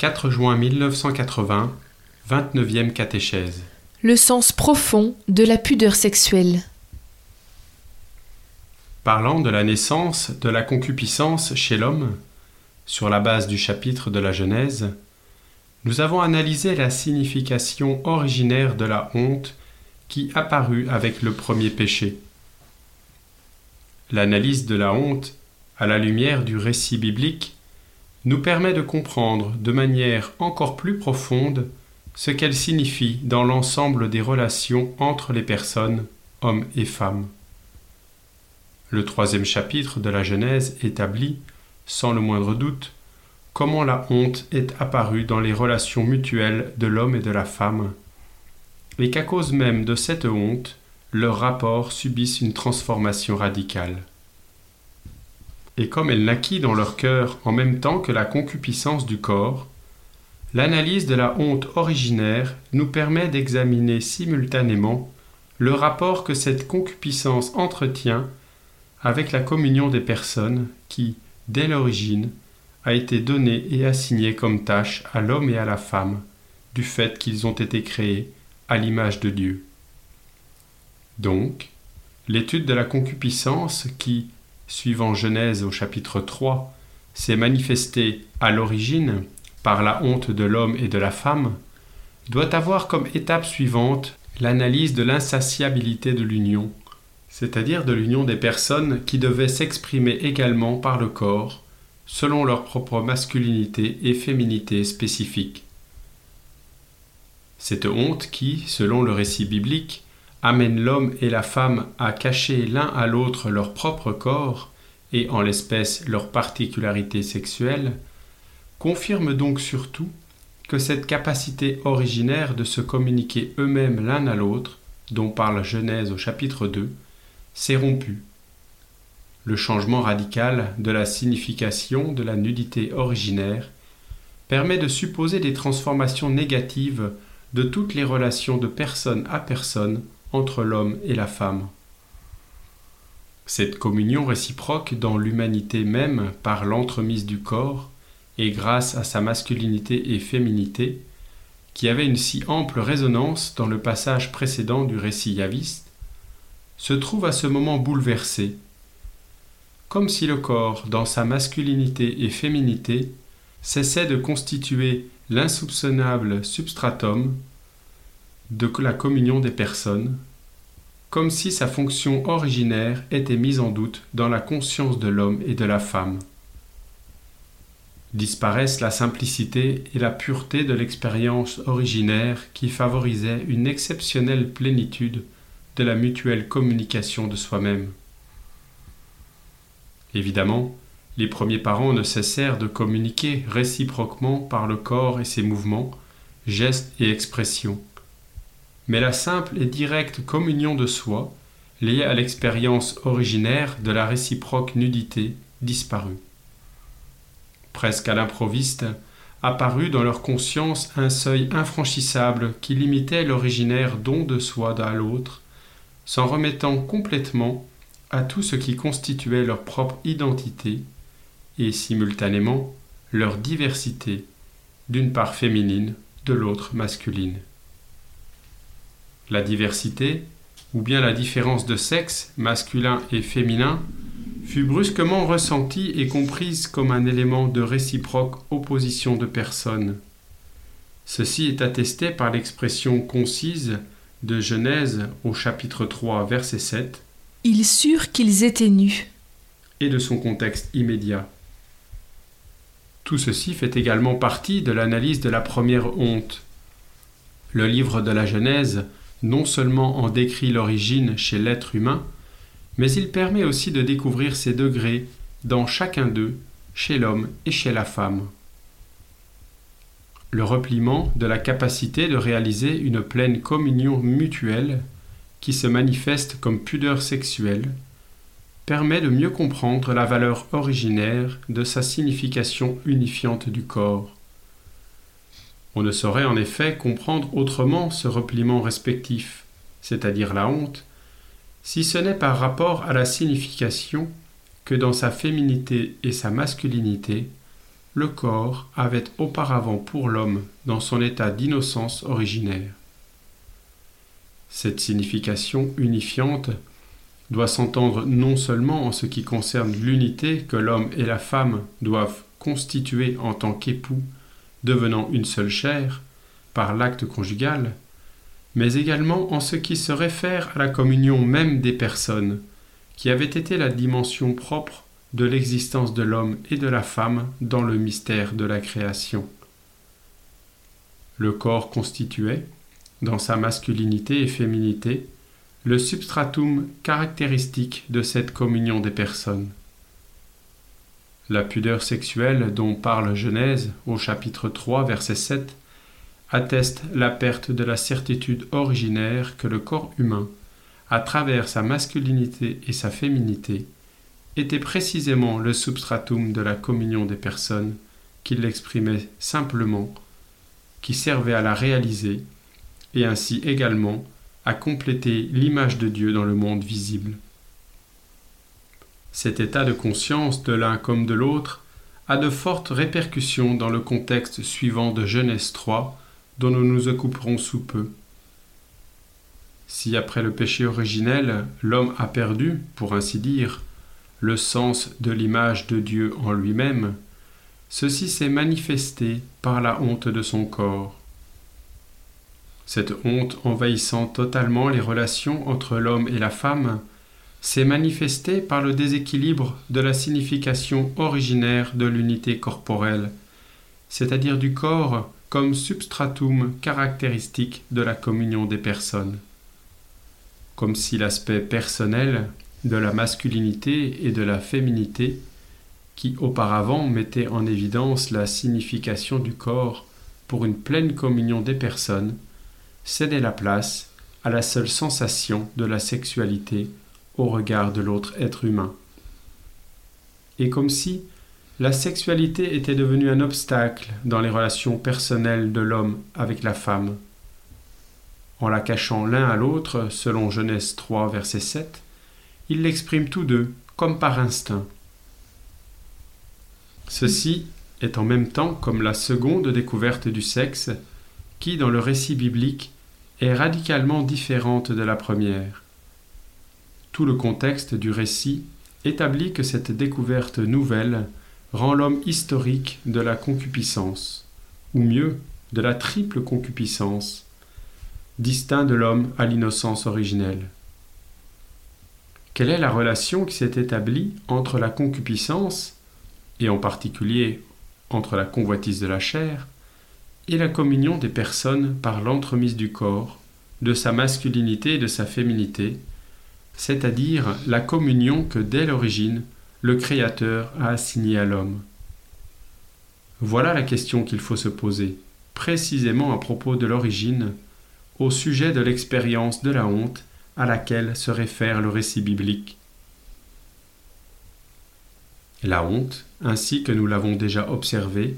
4 juin 1980, 29e catéchèse. Le sens profond de la pudeur sexuelle. Parlant de la naissance de la concupiscence chez l'homme, sur la base du chapitre de la Genèse, nous avons analysé la signification originaire de la honte qui apparut avec le premier péché. L'analyse de la honte, à la lumière du récit biblique, nous permet de comprendre de manière encore plus profonde ce qu'elle signifie dans l'ensemble des relations entre les personnes, hommes et femmes. Le troisième chapitre de la Genèse établit, sans le moindre doute, comment la honte est apparue dans les relations mutuelles de l'homme et de la femme, et qu'à cause même de cette honte, leurs rapports subissent une transformation radicale. Et comme elle naquit dans leur cœur en même temps que la concupiscence du corps, l'analyse de la honte originaire nous permet d'examiner simultanément le rapport que cette concupiscence entretient avec la communion des personnes qui, dès l'origine, a été donnée et assignée comme tâche à l'homme et à la femme, du fait qu'ils ont été créés à l'image de Dieu. Donc, l'étude de la concupiscence qui, suivant Genèse au chapitre 3, s'est manifestée à l'origine par la honte de l'homme et de la femme, doit avoir comme étape suivante l'analyse de l'insatiabilité de l'union, c'est-à-dire de l'union des personnes qui devaient s'exprimer également par le corps, selon leur propre masculinité et féminité spécifiques. Cette honte qui, selon le récit biblique, amène l'homme et la femme à cacher l'un à l'autre leur propre corps, et en l'espèce leur particularité sexuelle, confirme donc surtout que cette capacité originaire de se communiquer eux-mêmes l'un à l'autre, dont parle Genèse au chapitre 2, s'est rompue. Le changement radical de la signification de la nudité originaire permet de supposer des transformations négatives de toutes les relations de personne à personne entre l'homme et la femme. Cette communion réciproque dans l'humanité même par l'entremise du corps et grâce à sa masculinité et féminité, qui avait une si ample résonance dans le passage précédent du récit yaviste, se trouve à ce moment bouleversé, comme si le corps, dans sa masculinité et féminité, cessait de constituer l'insoupçonnable substratum de la communion des personnes, comme si sa fonction originaire était mise en doute dans la conscience de l'homme et de la femme. Disparaissent la simplicité et la pureté de l'expérience originaire qui favorisait une exceptionnelle plénitude de la mutuelle communication de soi-même. Évidemment, les premiers parents ne cessèrent de communiquer réciproquement par le corps et ses mouvements, gestes et expressions mais la simple et directe communion de soi, liée à l'expérience originaire de la réciproque nudité, disparut. Presque à l'improviste, apparut dans leur conscience un seuil infranchissable qui limitait l'originaire don de soi à l'autre, s'en remettant complètement à tout ce qui constituait leur propre identité et simultanément leur diversité, d'une part féminine, de l'autre masculine la diversité, ou bien la différence de sexe, masculin et féminin, fut brusquement ressentie et comprise comme un élément de réciproque opposition de personnes. Ceci est attesté par l'expression concise de Genèse au chapitre 3, verset 7. Ils surent qu'ils étaient nus. Et de son contexte immédiat. Tout ceci fait également partie de l'analyse de la première honte. Le livre de la Genèse non seulement en décrit l'origine chez l'être humain, mais il permet aussi de découvrir ses degrés dans chacun d'eux, chez l'homme et chez la femme. Le repliement de la capacité de réaliser une pleine communion mutuelle, qui se manifeste comme pudeur sexuelle, permet de mieux comprendre la valeur originaire de sa signification unifiante du corps. On ne saurait en effet comprendre autrement ce repliement respectif, c'est-à-dire la honte, si ce n'est par rapport à la signification que dans sa féminité et sa masculinité, le corps avait auparavant pour l'homme dans son état d'innocence originaire. Cette signification unifiante doit s'entendre non seulement en ce qui concerne l'unité que l'homme et la femme doivent constituer en tant qu'époux, devenant une seule chair, par l'acte conjugal, mais également en ce qui se réfère à la communion même des personnes, qui avait été la dimension propre de l'existence de l'homme et de la femme dans le mystère de la création. Le corps constituait, dans sa masculinité et féminité, le substratum caractéristique de cette communion des personnes. La pudeur sexuelle dont parle Genèse au chapitre 3 verset 7 atteste la perte de la certitude originaire que le corps humain, à travers sa masculinité et sa féminité, était précisément le substratum de la communion des personnes qui l'exprimait simplement, qui servait à la réaliser, et ainsi également à compléter l'image de Dieu dans le monde visible. Cet état de conscience de l'un comme de l'autre a de fortes répercussions dans le contexte suivant de Genèse 3 dont nous nous occuperons sous peu. Si après le péché originel, l'homme a perdu, pour ainsi dire, le sens de l'image de Dieu en lui-même, ceci s'est manifesté par la honte de son corps. Cette honte envahissant totalement les relations entre l'homme et la femme s'est manifestée par le déséquilibre de la signification originaire de l'unité corporelle, c'est-à-dire du corps comme substratum caractéristique de la communion des personnes. Comme si l'aspect personnel de la masculinité et de la féminité, qui auparavant mettait en évidence la signification du corps pour une pleine communion des personnes, cédait la place à la seule sensation de la sexualité au regard de l'autre être humain. Et comme si la sexualité était devenue un obstacle dans les relations personnelles de l'homme avec la femme. En la cachant l'un à l'autre, selon Genèse 3, verset 7, ils l'expriment tous deux, comme par instinct. Ceci est en même temps comme la seconde découverte du sexe, qui, dans le récit biblique, est radicalement différente de la première. Le contexte du récit établit que cette découverte nouvelle rend l'homme historique de la concupiscence, ou mieux, de la triple concupiscence, distinct de l'homme à l'innocence originelle. Quelle est la relation qui s'est établie entre la concupiscence, et en particulier entre la convoitise de la chair, et la communion des personnes par l'entremise du corps, de sa masculinité et de sa féminité, c'est-à-dire la communion que dès l'origine le Créateur a assigné à l'homme Voilà la question qu'il faut se poser, précisément à propos de l'origine, au sujet de l'expérience de la honte à laquelle se réfère le récit biblique. La honte, ainsi que nous l'avons déjà observé,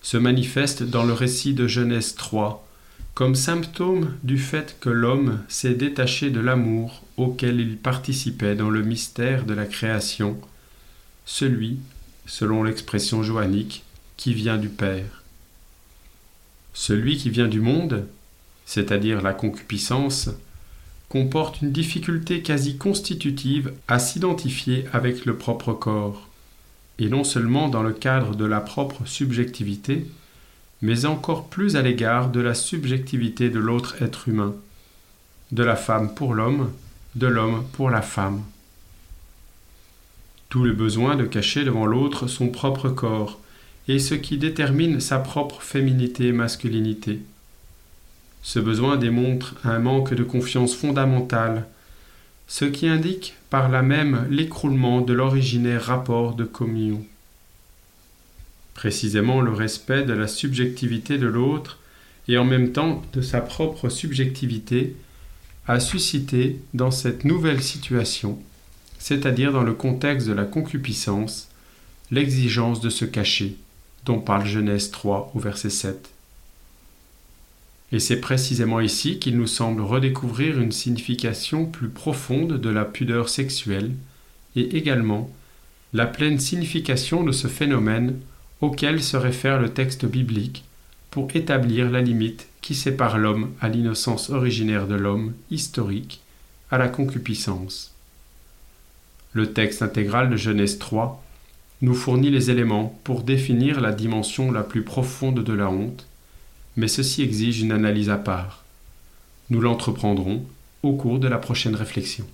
se manifeste dans le récit de Genèse 3 comme symptôme du fait que l'homme s'est détaché de l'amour auquel il participait dans le mystère de la création celui, selon l'expression joannique, qui vient du Père. Celui qui vient du monde, c'est-à-dire la concupiscence, comporte une difficulté quasi constitutive à s'identifier avec le propre corps, et non seulement dans le cadre de la propre subjectivité, mais encore plus à l'égard de la subjectivité de l'autre être humain, de la femme pour l'homme, de l'homme pour la femme tout le besoin de cacher devant l'autre son propre corps, et ce qui détermine sa propre féminité et masculinité. Ce besoin démontre un manque de confiance fondamentale, ce qui indique par là même l'écroulement de l'originaire rapport de communion. Précisément le respect de la subjectivité de l'autre et en même temps de sa propre subjectivité a suscité dans cette nouvelle situation c'est-à-dire dans le contexte de la concupiscence, l'exigence de se cacher, dont parle Genèse 3 au verset 7. Et c'est précisément ici qu'il nous semble redécouvrir une signification plus profonde de la pudeur sexuelle et également la pleine signification de ce phénomène auquel se réfère le texte biblique pour établir la limite qui sépare l'homme à l'innocence originaire de l'homme historique, à la concupiscence. Le texte intégral de Genèse 3 nous fournit les éléments pour définir la dimension la plus profonde de la honte, mais ceci exige une analyse à part. Nous l'entreprendrons au cours de la prochaine réflexion.